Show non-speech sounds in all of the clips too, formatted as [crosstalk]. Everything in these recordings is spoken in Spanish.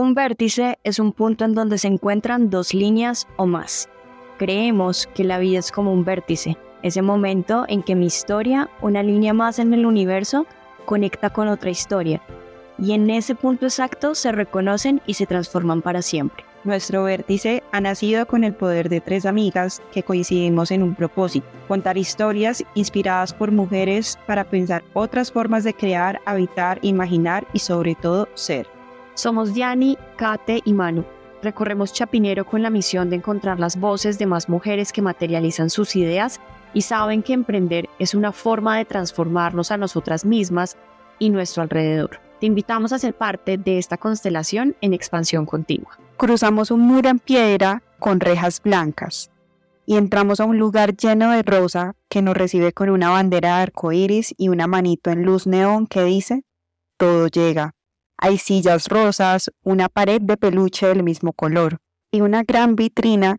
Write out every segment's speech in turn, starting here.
Un vértice es un punto en donde se encuentran dos líneas o más. Creemos que la vida es como un vértice, ese momento en que mi historia, una línea más en el universo, conecta con otra historia, y en ese punto exacto se reconocen y se transforman para siempre. Nuestro vértice ha nacido con el poder de tres amigas que coincidimos en un propósito, contar historias inspiradas por mujeres para pensar otras formas de crear, habitar, imaginar y sobre todo ser. Somos Diani, Kate y Manu. Recorremos Chapinero con la misión de encontrar las voces de más mujeres que materializan sus ideas y saben que emprender es una forma de transformarnos a nosotras mismas y nuestro alrededor. Te invitamos a ser parte de esta constelación en expansión continua. Cruzamos un muro en piedra con rejas blancas y entramos a un lugar lleno de rosa que nos recibe con una bandera de arcoíris y una manito en luz neón que dice: Todo llega. Hay sillas rosas, una pared de peluche del mismo color y una gran vitrina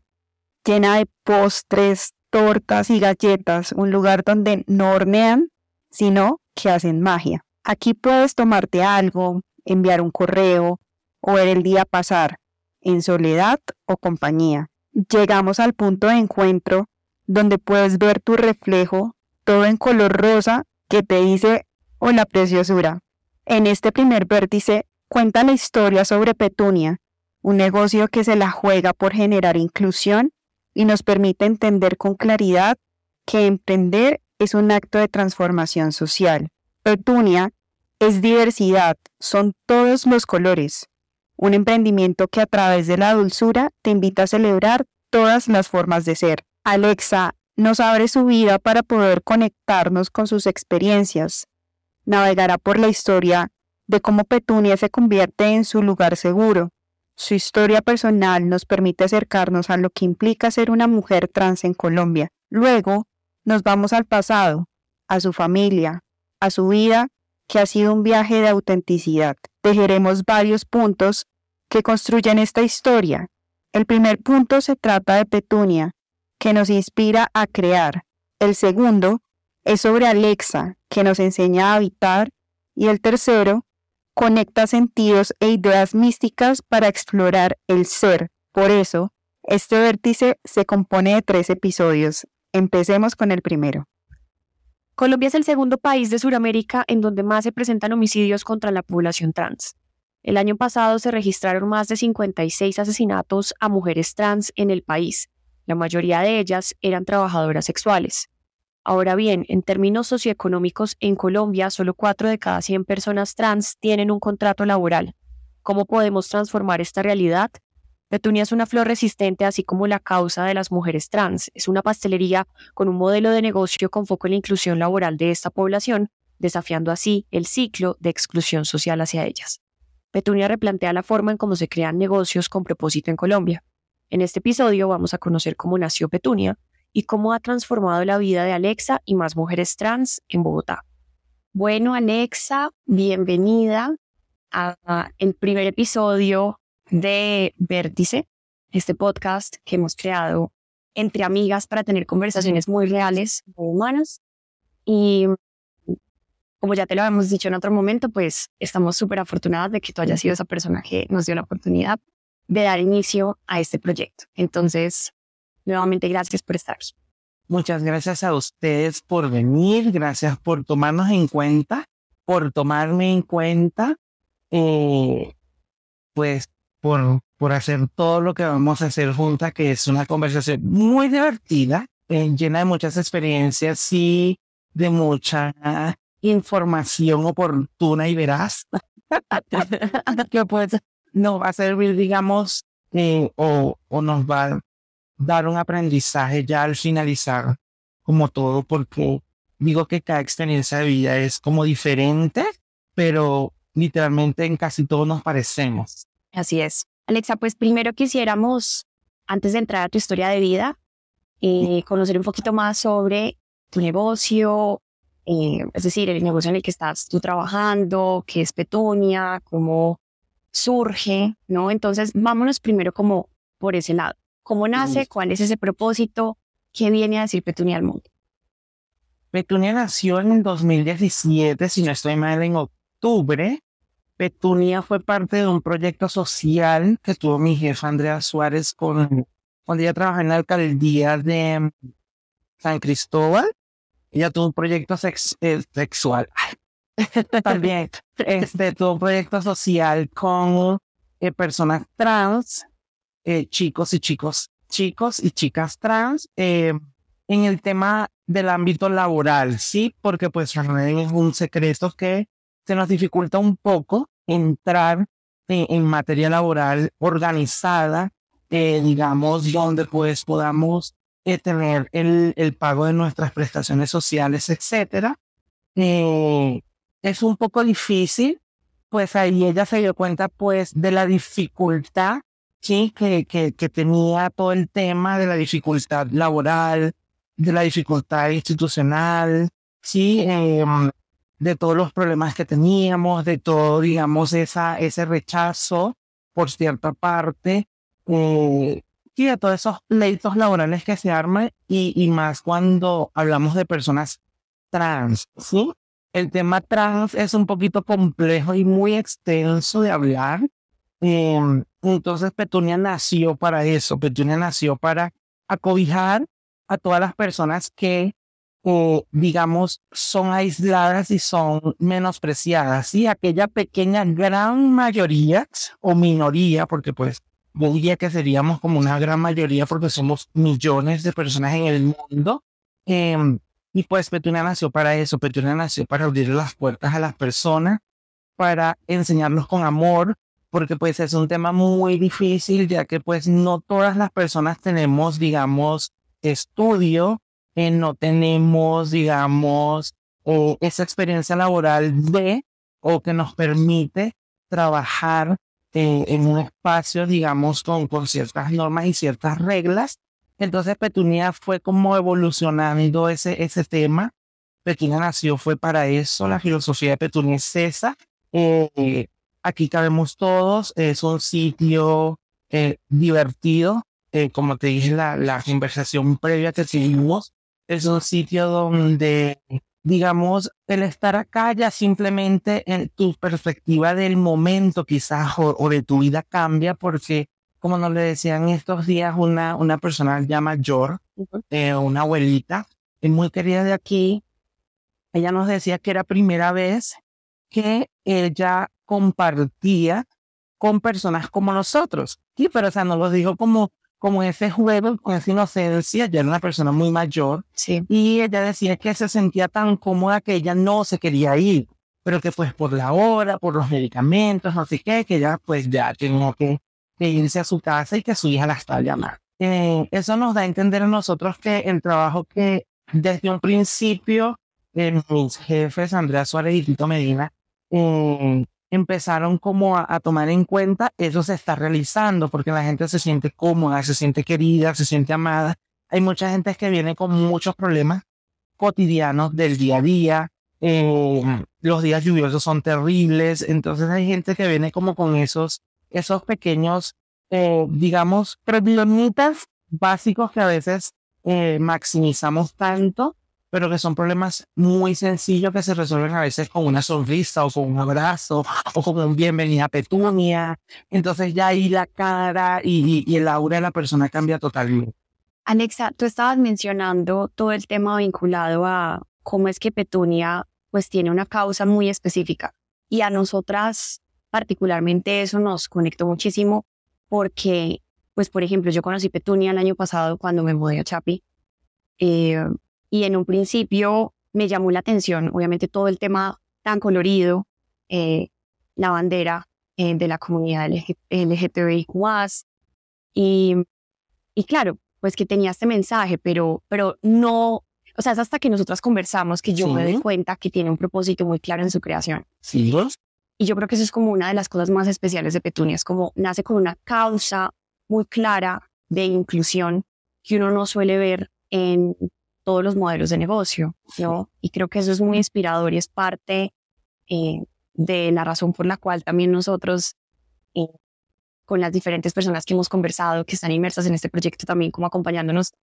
llena de postres, tortas y galletas, un lugar donde no hornean, sino que hacen magia. Aquí puedes tomarte algo, enviar un correo o ver el día pasar, en soledad o compañía. Llegamos al punto de encuentro donde puedes ver tu reflejo, todo en color rosa, que te dice, hola preciosura, en este primer vértice cuenta la historia sobre Petunia, un negocio que se la juega por generar inclusión y nos permite entender con claridad que emprender es un acto de transformación social. Petunia es diversidad, son todos los colores. Un emprendimiento que a través de la dulzura te invita a celebrar todas las formas de ser. Alexa nos abre su vida para poder conectarnos con sus experiencias, navegará por la historia de cómo Petunia se convierte en su lugar seguro. Su historia personal nos permite acercarnos a lo que implica ser una mujer trans en Colombia. Luego, nos vamos al pasado, a su familia, a su vida, que ha sido un viaje de autenticidad. Tejeremos varios puntos que construyen esta historia. El primer punto se trata de Petunia, que nos inspira a crear. El segundo es sobre Alexa, que nos enseña a habitar, y el tercero conecta sentidos e ideas místicas para explorar el ser. Por eso, este vértice se compone de tres episodios. Empecemos con el primero. Colombia es el segundo país de Sudamérica en donde más se presentan homicidios contra la población trans. El año pasado se registraron más de 56 asesinatos a mujeres trans en el país. La mayoría de ellas eran trabajadoras sexuales. Ahora bien, en términos socioeconómicos, en Colombia solo 4 de cada 100 personas trans tienen un contrato laboral. ¿Cómo podemos transformar esta realidad? Petunia es una flor resistente, así como la causa de las mujeres trans. Es una pastelería con un modelo de negocio con foco en la inclusión laboral de esta población, desafiando así el ciclo de exclusión social hacia ellas. Petunia replantea la forma en cómo se crean negocios con propósito en Colombia. En este episodio vamos a conocer cómo nació Petunia, y cómo ha transformado la vida de Alexa y más mujeres trans en Bogotá. Bueno, Alexa, bienvenida a, el primer episodio de Vértice, este podcast que hemos creado entre amigas para tener conversaciones muy reales, muy humanas. Y como ya te lo habíamos dicho en otro momento, pues estamos súper afortunadas de que tú hayas sido esa persona que nos dio la oportunidad de dar inicio a este proyecto. Entonces, Nuevamente, gracias por estar. Muchas gracias a ustedes por venir, gracias por tomarnos en cuenta, por tomarme en cuenta, eh, pues por, por hacer todo lo que vamos a hacer juntas, que es una conversación muy divertida, eh, llena de muchas experiencias y de mucha información oportuna y veraz, [laughs] que pues nos va a servir, digamos, eh, o, o nos va dar un aprendizaje ya al finalizar, como todo, porque digo que cada experiencia de vida es como diferente, pero literalmente en casi todos nos parecemos. Así es. Alexa, pues primero quisiéramos, antes de entrar a tu historia de vida, eh, conocer un poquito más sobre tu negocio, eh, es decir, el negocio en el que estás tú trabajando, qué es Petunia, cómo surge, ¿no? Entonces, vámonos primero como por ese lado. ¿Cómo nace? ¿Cuál es ese propósito? ¿Qué viene a decir Petunia al mundo? Petunia nació en el 2017, si no estoy mal, en octubre, Petunia fue parte de un proyecto social que tuvo mi jefa Andrea Suárez con, cuando ella trabajaba en la alcaldía de San Cristóbal. Ella tuvo un proyecto eh, sexual. [laughs] También este, tuvo un proyecto social con eh, personas trans, eh, chicos y chicos, chicos y chicas trans, en el tema del ámbito laboral, sí, porque pues es un secreto que se nos dificulta un poco entrar en, materia laboral organizada, eh, digamos, donde pues podamos eh, tener el, el, pago de nuestras prestaciones sociales, etcétera. Eh, es un poco difícil, pues ahí ella se dio cuenta pues de la dificultad ¿sí? que, que, que tenía todo el tema de la dificultad laboral, de la dificultad institucional, sí, em, de todos los problemas que teníamos, de todo, digamos, esa, ese rechazo por cierta parte, eh, y de todos esos pleitos laborales que se arman, y, y más cuando hablamos de personas trans, ¿sí? El tema trans es un poquito complejo y muy extenso de hablar. Em, entonces Petunia nació para eso, Petunia nació para acobijar a todas las personas que o digamos, son aisladas y son menospreciadas. Y aquella pequeña gran mayoría o minoría, porque pues diría que seríamos como una gran mayoría porque somos millones de personas en el mundo. Em, y pues Petunia nació para eso, Petunia nació para abrir las puertas a las personas, para enseñarlos con amor, porque pues es un tema muy difícil, ya que pues no todas las personas tenemos, digamos, estudio no tenemos, digamos, o esa experiencia laboral de o que nos permite trabajar en un espacio, digamos, con, con ciertas normas y ciertas reglas. Entonces Petunia fue como evolucionando ese, ese tema. Petunia nació, fue para eso. La filosofía de Petunia es esa. Eh, aquí cabemos todos. Es un sitio eh, divertido. Eh, como te dije, la, la conversación previa que tuvimos es un sitio donde, digamos, el estar acá ya simplemente en tu perspectiva del momento quizás o, de tu vida cambia porque, como nos le decían estos días, una, una persona llama Yor, eh, una abuelita, muy querida de aquí, ella nos decía que era primera vez que ella compartía con personas como nosotros. Sí, pero o sea, nos lo dijo como como ese juego, con esa inocencia, ya era una persona muy mayor, sí. y ella decía que se sentía tan cómoda que ella no se quería ir, pero que pues por la hora, por los medicamentos, no sé qué, que ella pues ya tenía que, irse a su casa y que su hija la estaba llamando. Eh, eso nos da a entender a nosotros que el trabajo que desde un principio eh, mis jefes, Andrea Suárez y Tito Medina, eh, empezaron como a, tomar en cuenta, eso se está realizando porque la gente se siente cómoda, se siente querida, se siente amada. Hay mucha gente que viene con muchos problemas cotidianos del día a día. Eh, los días lluviosos son terribles, entonces hay gente que viene como con esos, esos pequeños, eh, digamos, problemitas básicos que a veces eh, maximizamos tanto pero que son problemas muy sencillos que se resuelven a veces con una sonrisa o con un abrazo o con un bienvenida petunia. Entonces ya ahí la cara y, y, el aura de la persona cambia totalmente. Alexa, tú estabas mencionando todo el tema vinculado a cómo es que Petunia pues tiene una causa muy específica y a nosotras particularmente eso nos conectó muchísimo porque pues por ejemplo yo conocí Petunia el año pasado cuando me mudé a Chapi eh, y en un principio me llamó la atención, obviamente, todo el tema tan colorido, eh, la bandera eh, de la comunidad LGTBIQ+, y, y claro, pues que tenía este mensaje, pero, pero no, o sea, es hasta que nosotras conversamos que yo me doy cuenta que tiene un propósito muy claro en su creación. Sí. Y yo creo que eso es como una de las cosas más especiales de Petunia, es como nace con una causa muy clara de inclusión que uno no suele ver en todos los modelos de negocio, ¿no? Y creo que eso es muy inspirador y es parte eh, de la razón por la cual también nosotros, eh, con las diferentes personas que hemos conversado, que están inmersas en este proyecto también como acompañándonos,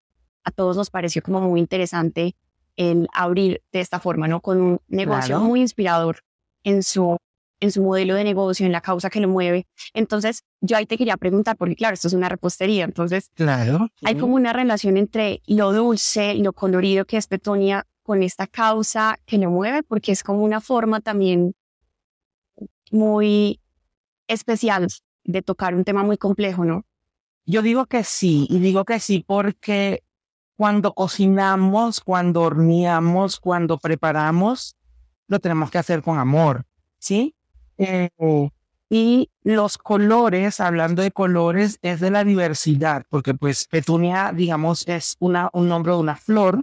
a todos nos pareció como muy interesante el abrir de esta forma, ¿no? Con un negocio muy inspirador en su en su modelo de negocio, en la causa que lo mueve. Entonces, yo ahí te quería preguntar, porque claro, esto es una repostería, entonces claro, hay como una relación entre lo dulce, lo colorido que es Petunia con esta causa que lo mueve, porque es como una forma también muy especial de tocar un tema muy complejo, ¿no? Yo digo que sí, y digo que sí porque cuando cocinamos, cuando horneamos, cuando preparamos, lo tenemos que hacer con amor, ¿sí? Eh, y los colores, hablando de colores, es de la diversidad, porque pues petunia, digamos, es una, un nombre de una flor,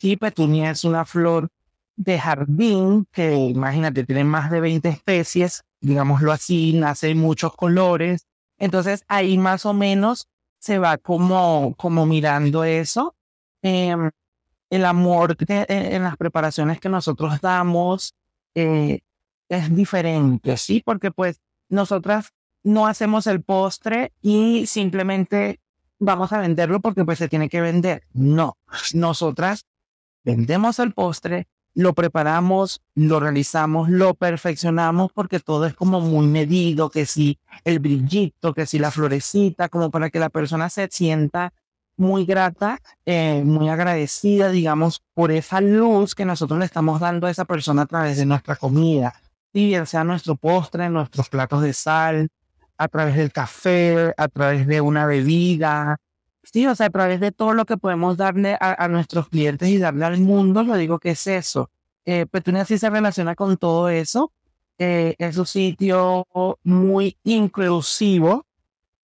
y petunia es una flor de jardín que, imagínate, tiene más de 20 especies, digámoslo así, nace muchos colores. Entonces ahí más o menos se va como, como mirando eso. Em, el amor en las preparaciones que nosotros damos eh, es diferente, ¿sí? Porque pues nosotras no hacemos el postre y simplemente vamos a venderlo porque pues se tiene que vender. No, nosotras vendemos el postre, lo preparamos, lo realizamos, lo perfeccionamos porque todo es como muy medido, que si el brillito, que si la florecita, como para que la persona se sienta muy grata, eh, muy agradecida, digamos, por esa luz que nosotros le estamos dando a esa persona a través de nuestra comida, y bien sea nuestro postre, nuestros platos de sal, a través del café, a través de una bebida, sí, o sea, a través de todo lo que podemos darle a, nuestros clientes y darle al mundo, lo digo que es eso. Eh, Petunia sí se relaciona con todo eso. Eh, es un sitio muy inclusivo,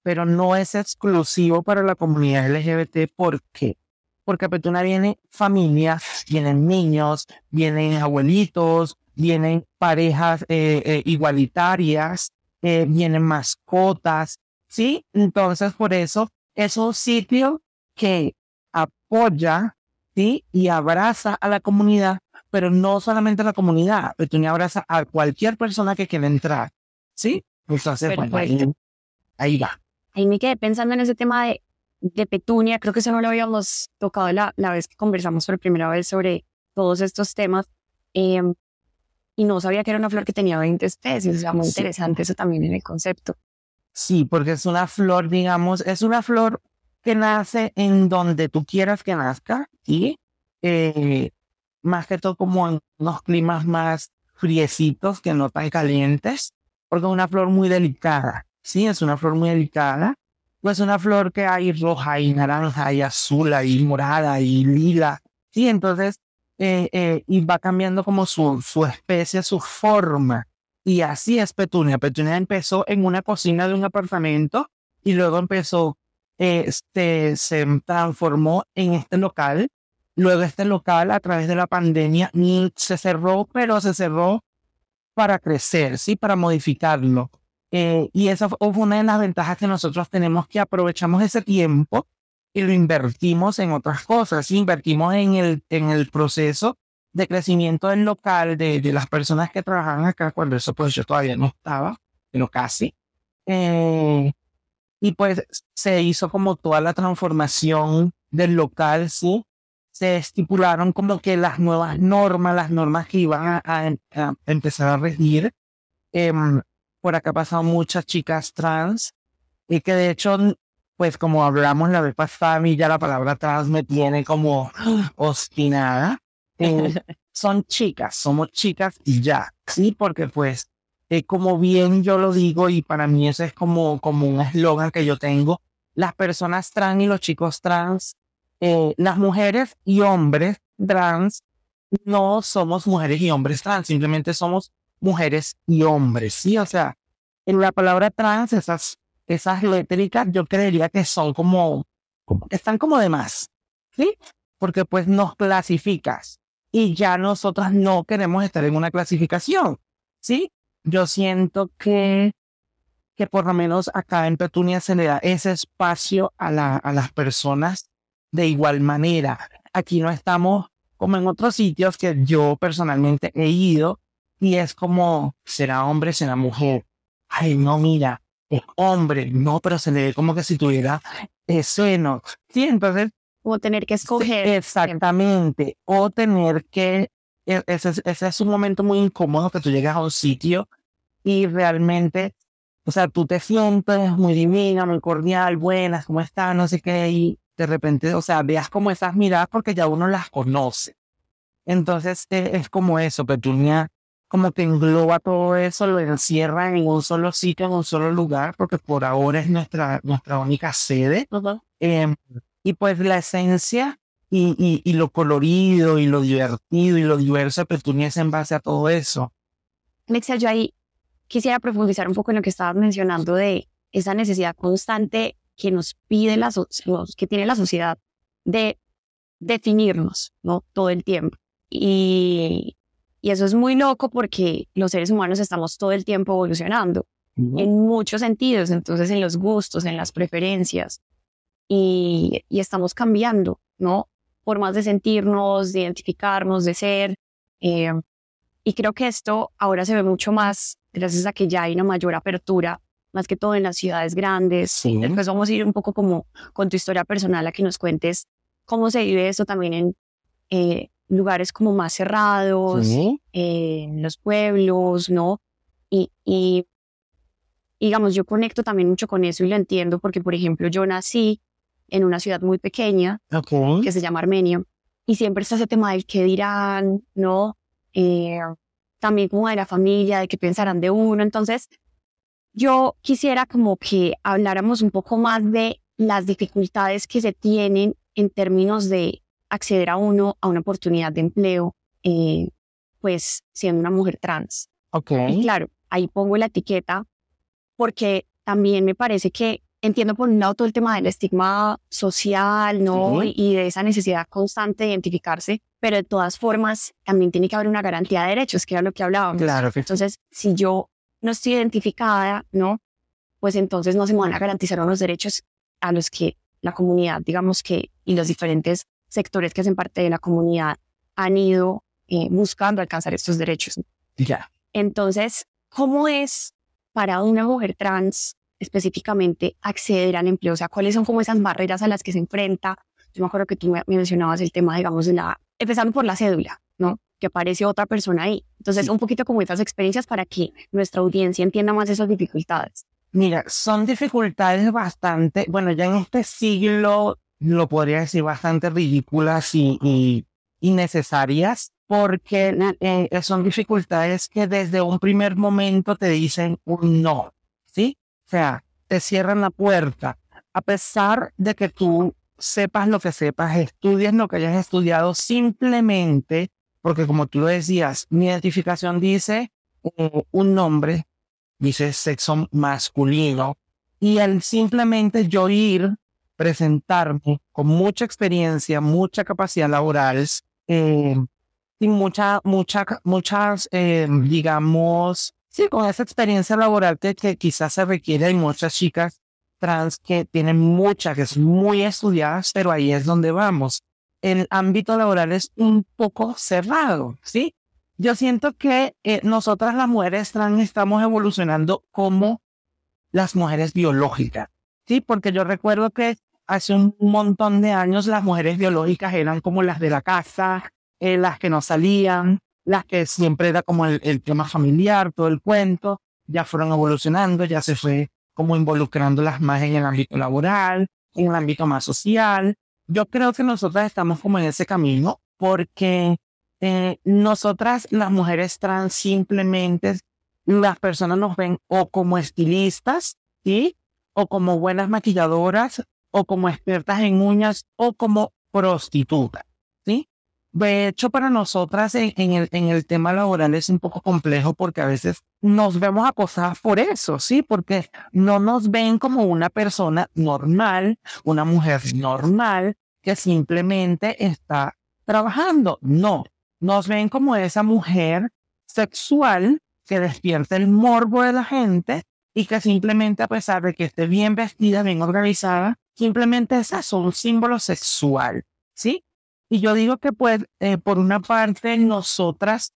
pero no es exclusivo para la comunidad LGBT. ¿Por qué? Porque a Petuna vienen familias, vienen niños, vienen abuelitos, vienen parejas eh, eh, igualitarias, eh, vienen mascotas, ¿sí? Entonces, por eso es un sitio que apoya, ¿sí? Y abraza a la comunidad, pero no solamente a la comunidad, Petunia abraza a cualquier persona que quiera entrar, ¿sí? Entonces, bueno, ahí va. Ahí me quedé pensando en ese tema de, de Petunia, creo que eso no lo habíamos tocado la, la vez que conversamos por primera vez sobre todos estos temas. Em, y no sabía que era una flor que tenía 20 especies, o sea, muy interesante eso también en el concepto. Sí, porque es una flor, digamos, es una flor que nace en donde tú quieras que nazca, y eh, más que todo como en unos climas más friecitos que no tan calientes, porque es una flor muy delicada. Sí, es una flor muy delicada. Pues una flor que hay roja y naranja y azul y morada y lila. Sí, entonces, eh, eh, y va cambiando como su, su especie, su forma. Y así es Petunia. Petunia empezó en una cocina de un apartamento y luego empezó, este, se transformó en este local. Luego este local a través de la pandemia se cerró, pero se cerró para crecer, sí, para modificarlo. Eh, y esa fue una de las ventajas que nosotros tenemos, que aprovechamos ese tiempo y lo invertimos en otras cosas. Invertimos en el, en el proceso de crecimiento del local, de, de las personas que trabajaban acá, cuando eso pues yo todavía no estaba, pero casi. Eh, y pues se hizo como toda la transformación del local, sí. Se estipularon como que las nuevas normas, las normas que iban a, empezar a regir. Eh, por acá pasan muchas chicas trans y que de hecho, pues como hablamos la vez pasada, a mí ya la palabra trans me tiene como obstinada. Eh, [laughs] son chicas, somos chicas y ya, sí, porque pues eh, como bien yo lo digo y para mí ese es como, como un eslogan que yo tengo, las personas trans y los chicos trans, eh, las mujeres y hombres trans, no somos mujeres y hombres trans, simplemente somos mujeres y hombres, ¿sí? O sea, en la palabra trans, esas, esas létricas yo creería que son como, están como de más, ¿sí? Porque pues nos clasificas y ya nosotras no queremos estar en una clasificación, ¿sí? Yo siento que, que por lo menos acá en Petunia se le da ese espacio a, la, a las personas de igual manera. Aquí no estamos como en otros sitios que yo personalmente he ido, y es como, será hombre, será mujer. Ay, no, mira, es hombre, no, pero se le ve como que si tuviera seno. Sí, entonces. O tener que escoger. Exactamente. O tener que. E, ese, ese es un momento muy incómodo que tú llegas a un sitio y realmente, o sea, tú te sientes muy divina, muy cordial, buenas, ¿cómo estás? No sé qué, y de repente, o sea, veas como esas miradas porque ya uno las conoce. Entonces e, es como eso, Petunia como que engloba todo eso, lo encierra en un solo sitio, en un solo lugar, porque por ahora es nuestra, nuestra única sede. Em, y pues la esencia y, y, y, lo colorido y lo divertido y lo diverso es en base a todo eso. Mexia, yo ahí quisiera profundizar un poco en lo que estabas mencionando de esa necesidad constante que nos pide la, que tiene la sociedad de definirnos, ¿no? Todo el tiempo. Y, y eso es muy loco porque los seres humanos estamos todo el tiempo evolucionando en muchos sentidos, entonces en los gustos, en las preferencias, y, y, estamos cambiando, ¿no? Formas de sentirnos, de identificarnos, de ser. Eh, y creo que esto ahora se ve mucho más gracias a que ya hay una mayor apertura, más que todo en las ciudades grandes. Sí. Después vamos a ir un poco como con tu historia personal a que nos cuentes cómo se vive esto también en eh, lugares como más cerrados, en los pueblos, ¿no? Y, y digamos, yo conecto también mucho con eso y lo entiendo porque, por ejemplo, yo nací en una ciudad muy pequeña que se llama Armenia y siempre está ese tema del qué dirán, ¿no? Eh, también como de la familia, de qué pensarán de uno. Entonces, yo quisiera como que habláramos un poco más de las dificultades que se tienen en términos de acceder a uno a una oportunidad de empleo, eh, pues siendo una mujer trans. Ok. Y claro, ahí pongo la etiqueta porque también me parece que entiendo por un lado todo el tema del estigma social, ¿no? Y, de esa necesidad constante de identificarse, pero de todas formas también tiene que haber una garantía de derechos, que era lo que hablábamos. Claro. Entonces, si yo no estoy identificada, ¿no? Pues entonces no se me van a garantizar unos derechos a los que la comunidad, digamos que, y los diferentes sectores que hacen parte de la comunidad han ido eh, buscando alcanzar estos derechos. Ya. Entonces, ¿cómo es para una mujer trans específicamente acceder al empleo? O sea, ¿cuáles son como esas barreras a las que se enfrenta? Yo me acuerdo que tú me mencionabas el tema, digamos, de la, empezando por la cédula, ¿no? Que aparece otra persona ahí. Entonces, un poquito como esas experiencias para que nuestra audiencia entienda más esas dificultades. Mira, son dificultades bastante, bueno, ya en este siglo lo podría decir bastante ridículas y, y innecesarias, porque eh, son dificultades que desde un primer momento te dicen un no, ¿sí? O sea, te cierran la puerta. A pesar de que tú sepas lo que sepas, estudies lo que hayas estudiado, simplemente, porque como tú lo decías, mi identificación dice eh, un nombre, dice sexo masculino, y al simplemente yo ir, presentarme con mucha experiencia, mucha capacidad laboral, eh, sin mucha, mucha, muchas, eh, digamos, sí, con esa experiencia laboral que, quizás se requiere. Hay muchas chicas trans que tienen muchas, que son muy estudiadas, pero ahí es donde vamos. El ámbito laboral es un poco cerrado, ¿sí? Yo siento que eh, nosotras las mujeres trans estamos evolucionando como las mujeres biológicas, ¿sí? Porque yo recuerdo que hace un montón de años las mujeres biológicas eran como las de la casa, eh, las que no salían, las que siempre era como el, tema familiar, todo el cuento, ya fueron evolucionando, ya se fue como involucrándolas más en el ámbito laboral, en el ámbito más social. Yo creo que nosotras estamos como en ese camino porque eh, nosotras, las mujeres trans, simplemente las personas nos ven o como estilistas, ¿sí? O como buenas maquilladoras, o como expertas en uñas, o como prostitutas, ¿sí? De hecho, para nosotras en, el, en el tema laboral es un poco complejo porque a veces nos vemos acosadas por eso, ¿sí? Porque no nos ven como una persona normal, una mujer normal que simplemente está trabajando. No, nos ven como esa mujer sexual que despierta el morbo de la gente y que simplemente a pesar de que esté bien vestida, bien organizada, simplemente es eso, un símbolo sexual, ¿sí? Y yo digo que pues, eh, por una parte, nosotras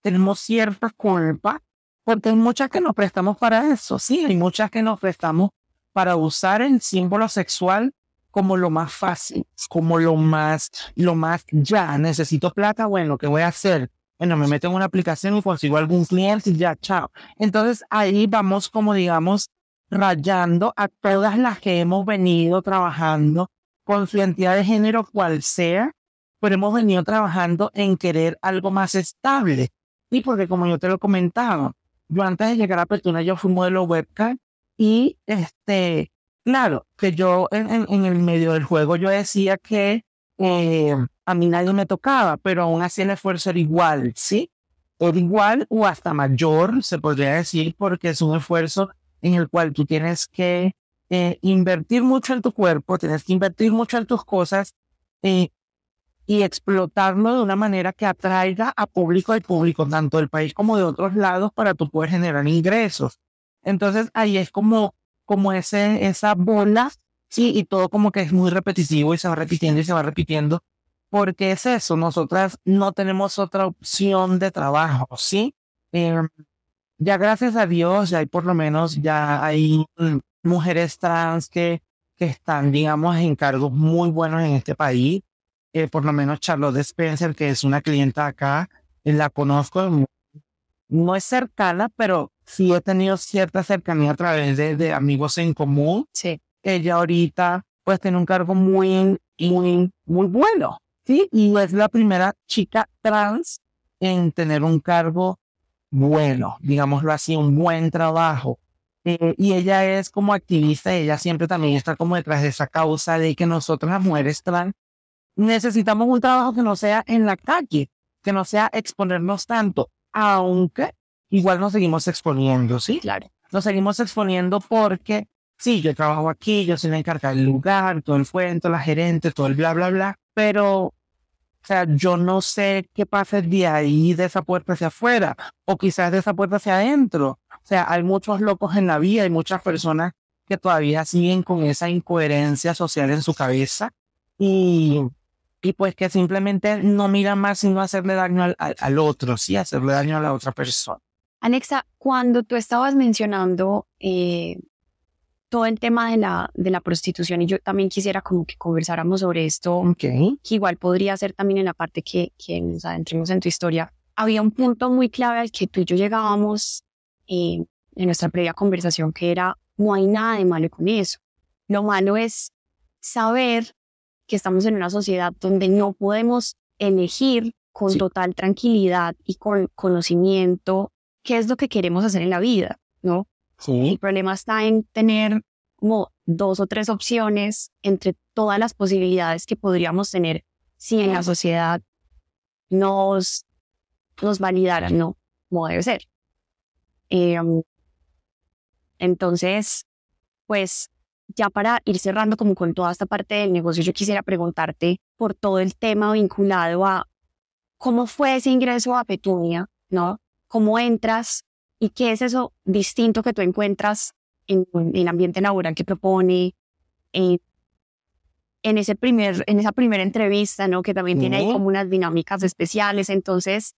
tenemos cierta culpa, porque hay muchas que nos prestamos para eso, sí, hay muchas que nos prestamos para usar el símbolo sexual como lo más fácil, como lo más, lo más ya, necesito plata, bueno, ¿qué voy a hacer? bueno, me meto en una aplicación y consigo algún cliente y ya, chao. Entonces ahí vamos como digamos rayando a todas las que hemos venido trabajando con su identidad de género cual sea, pero hemos venido trabajando en querer algo más estable. Y porque como yo te lo comentaba, yo antes de llegar a Petuna yo fui modelo webcam y este, claro, que yo en, en, el medio del juego yo decía que eh, a mí nadie me tocaba, pero aún así el esfuerzo era igual, ¿sí? Era igual o hasta mayor, se podría decir, porque es un esfuerzo en el cual tú tienes que eh, invertir mucho en tu cuerpo, tienes que invertir mucho en tus cosas eh, y explotarlo de una manera que atraiga a público y público, tanto del país como de otros lados, para tú poder generar ingresos. Entonces ahí es como, como ese, esa bola, sí, y todo como que es muy repetitivo y se va repitiendo y se va repitiendo, porque es eso, nosotras no tenemos otra opción de trabajo, ¿sí? Em, ya gracias a Dios, ya hay por lo menos, ya hay mujeres trans que, que están, digamos, en cargos muy buenos en este país. Eh, por lo menos Charlotte Spencer, que es una clienta acá, eh, la conozco, no es cercana, pero sí he tenido cierta cercanía a través de, de amigos en común. Sí. Ella ahorita pues tiene un cargo muy, muy, muy bueno, ¿sí? Y es la primera chica trans en tener un cargo bueno, digámoslo así, un buen trabajo. Eh, y ella es como activista, ella siempre también está como detrás de esa causa de que nosotros las mujeres trans necesitamos un trabajo que no sea en la calle, que no sea exponernos tanto, aunque igual nos seguimos exponiendo, ¿sí? Claro. Nos seguimos exponiendo porque, sí, yo trabajo aquí, yo soy la encargada del lugar, todo el cuento, la gerente, todo el bla, bla, bla, pero o sea, yo no sé qué pasa de ahí, de esa puerta hacia afuera, o quizás de esa puerta hacia adentro. O sea, hay muchos locos en la vida, hay muchas personas que todavía siguen con esa incoherencia social en su cabeza y, y pues que simplemente no miran más sino hacerle daño al, al, otro, sí, hacerle daño a la otra persona. Anexa, cuando tú estabas mencionando eh, todo el tema de la, de la prostitución y yo también quisiera como que conversáramos sobre esto, que igual podría ser también en la parte que, que nos adentremos en tu historia. Había un punto muy clave al que tú y yo llegábamos eh, en nuestra previa conversación que era, no hay nada de malo con eso. Lo malo es saber que estamos en una sociedad donde no podemos elegir con total tranquilidad y con conocimiento qué es lo que queremos hacer en la vida, ¿no? El problema está en tener como dos o tres opciones entre todas las posibilidades que podríamos tener si en la sociedad nos, nos validaran, ¿no? Como debe ser. Em, entonces, pues ya para ir cerrando como con toda esta parte del negocio, yo quisiera preguntarte por todo el tema vinculado a cómo fue ese ingreso a Petunia, ¿no? ¿Cómo entras ¿Y qué es eso distinto que tú encuentras en, el ambiente laboral que propone? En, en, ese primer, en esa primera entrevista, ¿no? Que también tiene ahí como unas dinámicas especiales. Entonces,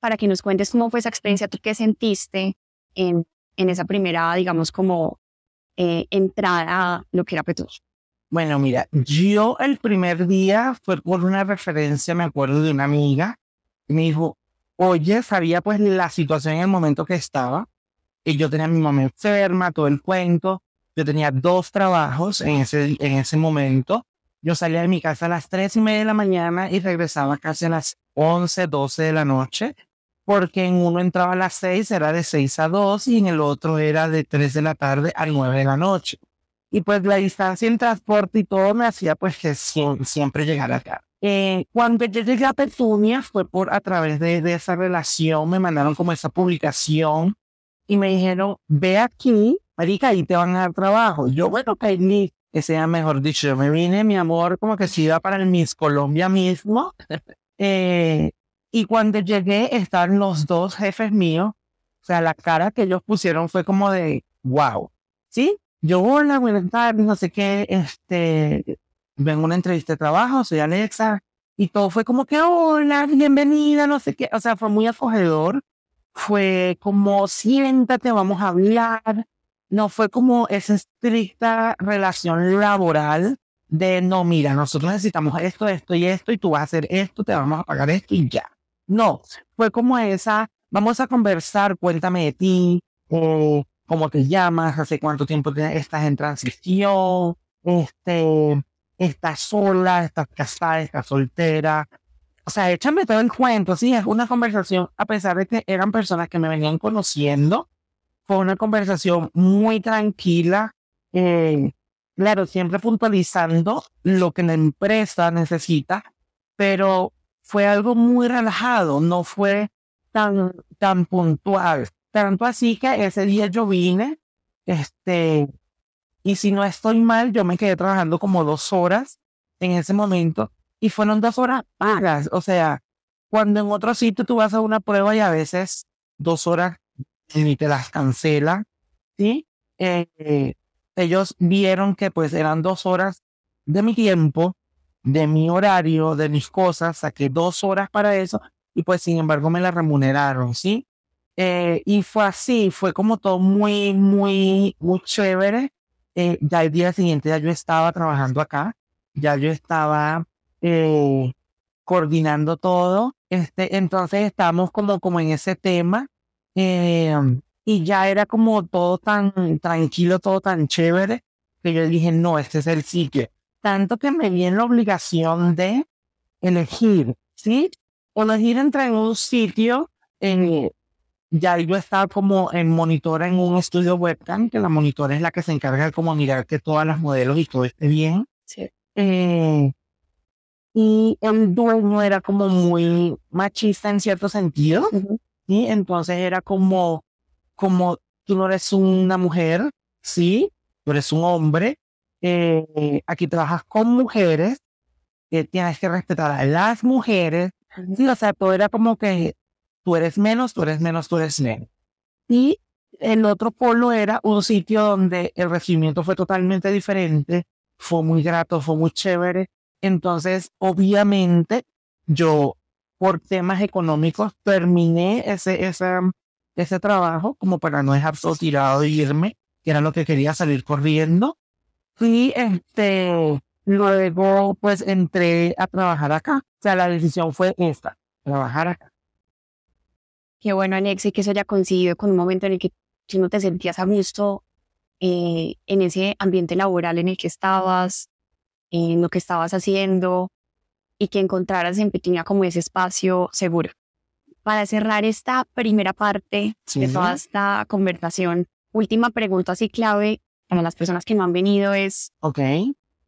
para que nos cuentes cómo fue esa experiencia, tú qué sentiste en, en esa primera, digamos, como eh, entrada a lo que era Petus. Bueno, mira, yo el primer día fue por una referencia, me acuerdo de una amiga, me dijo, oye, sabía pues la situación en el momento que estaba. Y yo tenía a mi mamá enferma, todo el cuento. Yo tenía dos trabajos en ese, en ese momento. Yo salía de mi casa a las tres y media de la mañana y regresaba casi a las once, doce de la noche, porque en uno entraba a las seis, era de seis a dos, y en el otro era de tres de la tarde a nueve de la noche. Y pues la distancia en transporte y todo me hacía pues que siempre llegar acá. Eh, cuando llegué a Petunia fue por a través de, de, esa relación, me mandaron como esa publicación y me dijeron, ve aquí, marica, y te van a dar trabajo. Yo, bueno, que sea mejor dicho, yo me vine, mi amor, como que si iba para el Miss Colombia mismo. [laughs] eh, y cuando llegué, estaban los dos jefes míos, o sea, la cara que ellos pusieron fue como de, wow, ¿sí? Yo, hola, buenas tardes, no sé qué, este, a una entrevista de trabajo, soy Alexa, y todo fue como que, hola, bienvenida, no sé qué, o sea, fue muy acogedor, fue como, siéntate, vamos a hablar, no fue como esa estricta relación laboral de, no, mira, nosotros necesitamos esto, esto y esto, y tú vas a hacer esto, te vamos a pagar esto y ya. No, fue como esa, vamos a conversar, cuéntame de ti, eh, cómo te llamas, hace cuánto tiempo estás en transición, este, estás sola, estás casada, estás soltera. O sea, échame todo el cuento, sí, es una conversación, a pesar de que eran personas que me venían conociendo, fue una conversación muy tranquila, eh, claro, siempre puntualizando lo que la empresa necesita, pero fue algo muy relajado, no fue tan, tan puntual. Tanto así que ese día yo vine, este, y si no estoy mal, yo me quedé trabajando como dos horas en ese momento y fueron dos horas pagas. O sea, cuando en otro sitio tú vas a una prueba y a veces dos horas ni te las cancelan, ¿sí? Eh, ellos vieron que pues eran dos horas de mi tiempo, de mi horario, de mis cosas, saqué dos horas para eso y pues sin embargo me la remuneraron, ¿sí? Eh, y fue así, fue como todo muy, muy, muy chévere. Eh, ya el día siguiente ya yo estaba trabajando acá, ya yo estaba eh, coordinando todo. Este, entonces estábamos como, como en ese tema y ya era como todo tan tranquilo, todo tan chévere que yo dije, no, este es el sitio. Tanto que me vi en la obligación de elegir, ¿sí? O elegir entrar en un sitio en, ya yo estaba como en monitora en un estudio webcam, que la monitora es la que se encarga de como mirar que todas las modelos y todo esté bien. Sí. Eh, y el dueño era como muy machista en cierto sentido. Y entonces era como, como tú no eres una mujer, sí, tú eres un hombre. Eh, aquí trabajas con mujeres, eh, tienes que respetar a las mujeres. Sí, o sea, todo era como que tú eres menos, tú eres menos, tú eres menos. Y el otro polo era un sitio donde el recibimiento fue totalmente diferente, fue muy grato, fue muy chévere. Entonces, obviamente, yo, por temas económicos, terminé ese, ese, ese trabajo como para no dejar todo tirado e irme, que era lo que quería salir corriendo. Y este, luego, pues entré a trabajar acá. O sea, la decisión fue esta, trabajar acá. Qué bueno, Alexi, que eso haya coincidido con un momento en el que tú no te sentías a gusto eh, en ese ambiente laboral en el que estabas, en lo que estabas haciendo y que encontraras en Pequeña como ese espacio seguro. Para cerrar esta primera parte de toda esta conversación, última pregunta así clave para las personas que no han venido es, ok,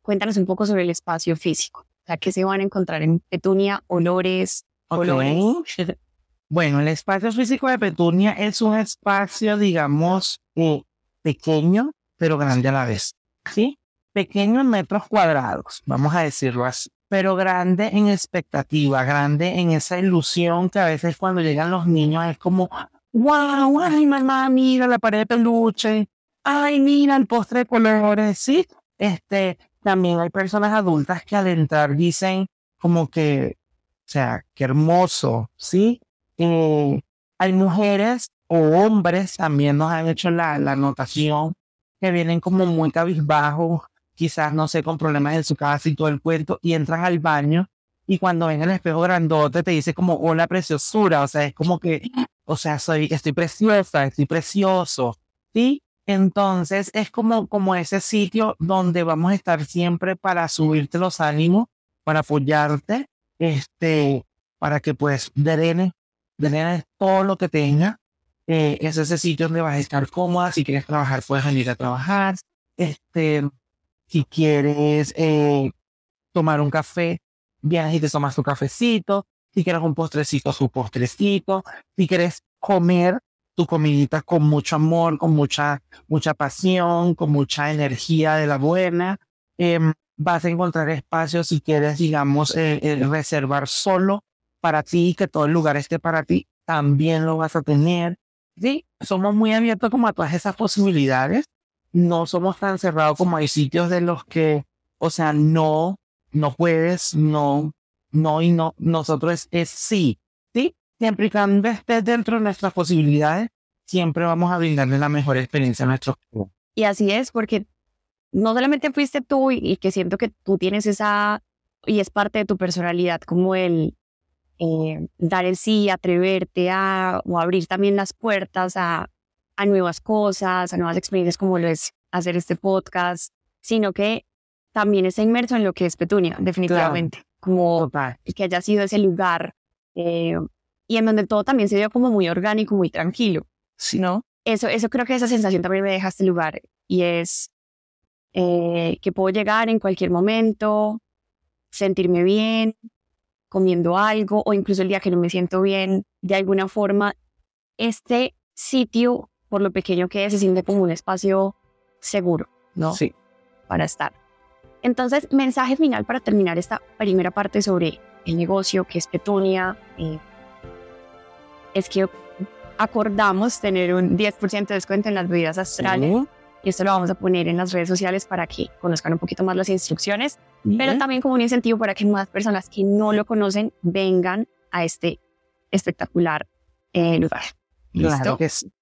cuéntanos un poco sobre el espacio físico. O sea, ¿qué se van a encontrar en Petunia? Olores, colores. [laughs] Bueno, el espacio físico de Petunia es un espacio, digamos, eh, pequeño, pero grande a la vez. ¿Sí? Pequeño en metros cuadrados, vamos a decirlo así. Pero grande en expectativa, grande en esa ilusión que a veces cuando llegan los niños es como, wow, ay mamá, mira la pared de peluche, ay mira el postre de colores, sí. Este, también hay personas adultas que al entrar dicen como que, o sea, qué hermoso, ¿sí? Eh, hay mujeres o hombres también nos han hecho la, la anotación que vienen como muy cabizbajos, quizás, no sé, con problemas en su casa y todo el cuento, y entran al baño y cuando ven el espejo grandote te dice como, hola preciosura, o sea, es como que, o sea, soy, estoy preciosa, estoy precioso, ¿sí? Entonces es como, como ese sitio donde vamos a estar siempre para subirte los ánimos, para apoyarte, este, para que pues drenes tener todo lo que tenga. Eh, es ese sitio donde vas a estar cómoda. Si quieres trabajar, puedes venir a trabajar. Este, si quieres eh, tomar un café, vienes y te tomas tu cafecito. Si quieres un postrecito, su postrecito. Si quieres comer tu comidita con mucho amor, con mucha, mucha pasión, con mucha energía de la buena. Em, vas a encontrar espacios si quieres, digamos, eh, reservar solo para ti, que todo el lugar esté para ti, también lo vas a tener. Sí, somos muy abiertos como a todas esas posibilidades. No somos tan cerrados como hay sitios de los que, o sea, no, no puedes, no, no y no. Nosotros es, sí, sí. Siempre y cuando estés dentro de nuestras posibilidades, siempre vamos a brindarle la mejor experiencia a nuestros clientes. Y así es, porque no solamente fuiste tú y, y que siento que tú tienes esa, y es parte de tu personalidad, como el, eh, dar el sí, atreverte a o abrir también las puertas a, a nuevas cosas, a nuevas experiencias como lo es hacer este podcast, sino que también está inmerso en lo que es Petunia, definitivamente, como Total. que haya sido ese lugar eh, y en donde todo también se dio como muy orgánico, muy tranquilo, Sí. ¿no? Eso, eso creo que esa sensación también me deja este lugar y es eh, que puedo llegar en cualquier momento, sentirme bien, comiendo algo o incluso el día que no me siento bien, de alguna forma, este sitio, por lo pequeño que es, se siente como un espacio seguro, ¿no? Sí. Para estar. Entonces, mensaje final para terminar esta primera parte sobre el negocio que es Petunia. eh, es que acordamos tener un 10% de descuento en las bebidas astrales Sí. Y esto lo vamos a poner en las redes sociales para que conozcan un poquito más las instrucciones pero también como un incentivo para que más personas que no lo conocen vengan a este espectacular eh, lugar. ¿Listo? Claro que sí.